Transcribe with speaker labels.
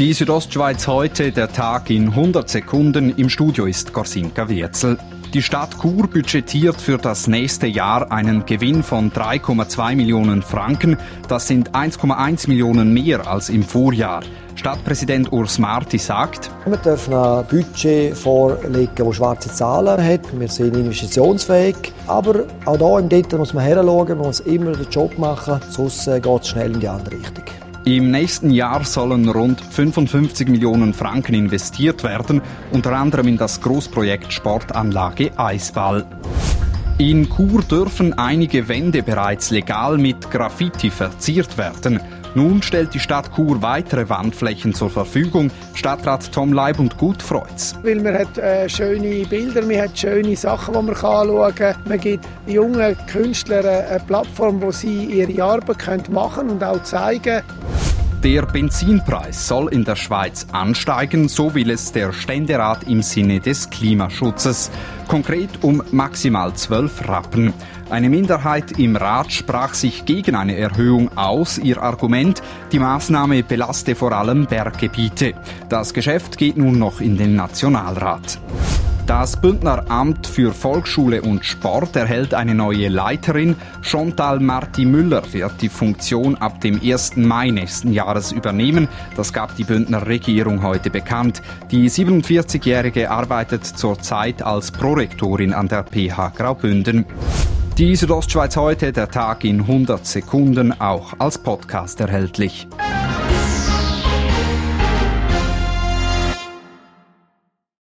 Speaker 1: Die Südostschweiz heute, der Tag in 100 Sekunden. Im Studio ist Gorsinka Wirzel. Die Stadt Chur budgetiert für das nächste Jahr einen Gewinn von 3,2 Millionen Franken. Das sind 1,1 Millionen mehr als im Vorjahr. Stadtpräsident Urs Marti sagt,
Speaker 2: wir dürfen ein Budget vorlegen, das schwarze Zahlen hat. Wir sind investitionsfähig. Aber auch hier im Detail muss man heranschauen, man muss immer den Job machen, sonst äh, geht es schnell in die andere Richtung.
Speaker 1: Im nächsten Jahr sollen rund 55 Millionen Franken investiert werden, unter anderem in das Großprojekt Sportanlage Eisball. In Chur dürfen einige Wände bereits legal mit Graffiti verziert werden. Nun stellt die Stadt Chur weitere Wandflächen zur Verfügung. Stadtrat Tom Leib und Gut freut's.
Speaker 3: Weil man hat äh, schöne Bilder, man hat schöne Sachen, die man anschauen kann. Man gibt jungen Künstlern eine Plattform, wo sie ihre Arbeit machen können und auch zeigen
Speaker 1: der Benzinpreis soll in der Schweiz ansteigen, so will es der Ständerat im Sinne des Klimaschutzes. Konkret um maximal 12 Rappen. Eine Minderheit im Rat sprach sich gegen eine Erhöhung aus. Ihr Argument, die Maßnahme belaste vor allem Berggebiete. Das Geschäft geht nun noch in den Nationalrat. Das Bündner Amt für Volksschule und Sport erhält eine neue Leiterin. Chantal Marti Müller wird die Funktion ab dem 1. Mai nächsten Jahres übernehmen. Das gab die Bündner Regierung heute bekannt. Die 47-Jährige arbeitet zurzeit als Prorektorin an der PH Graubünden. Die Südostschweiz heute, der Tag in 100 Sekunden, auch als Podcast erhältlich.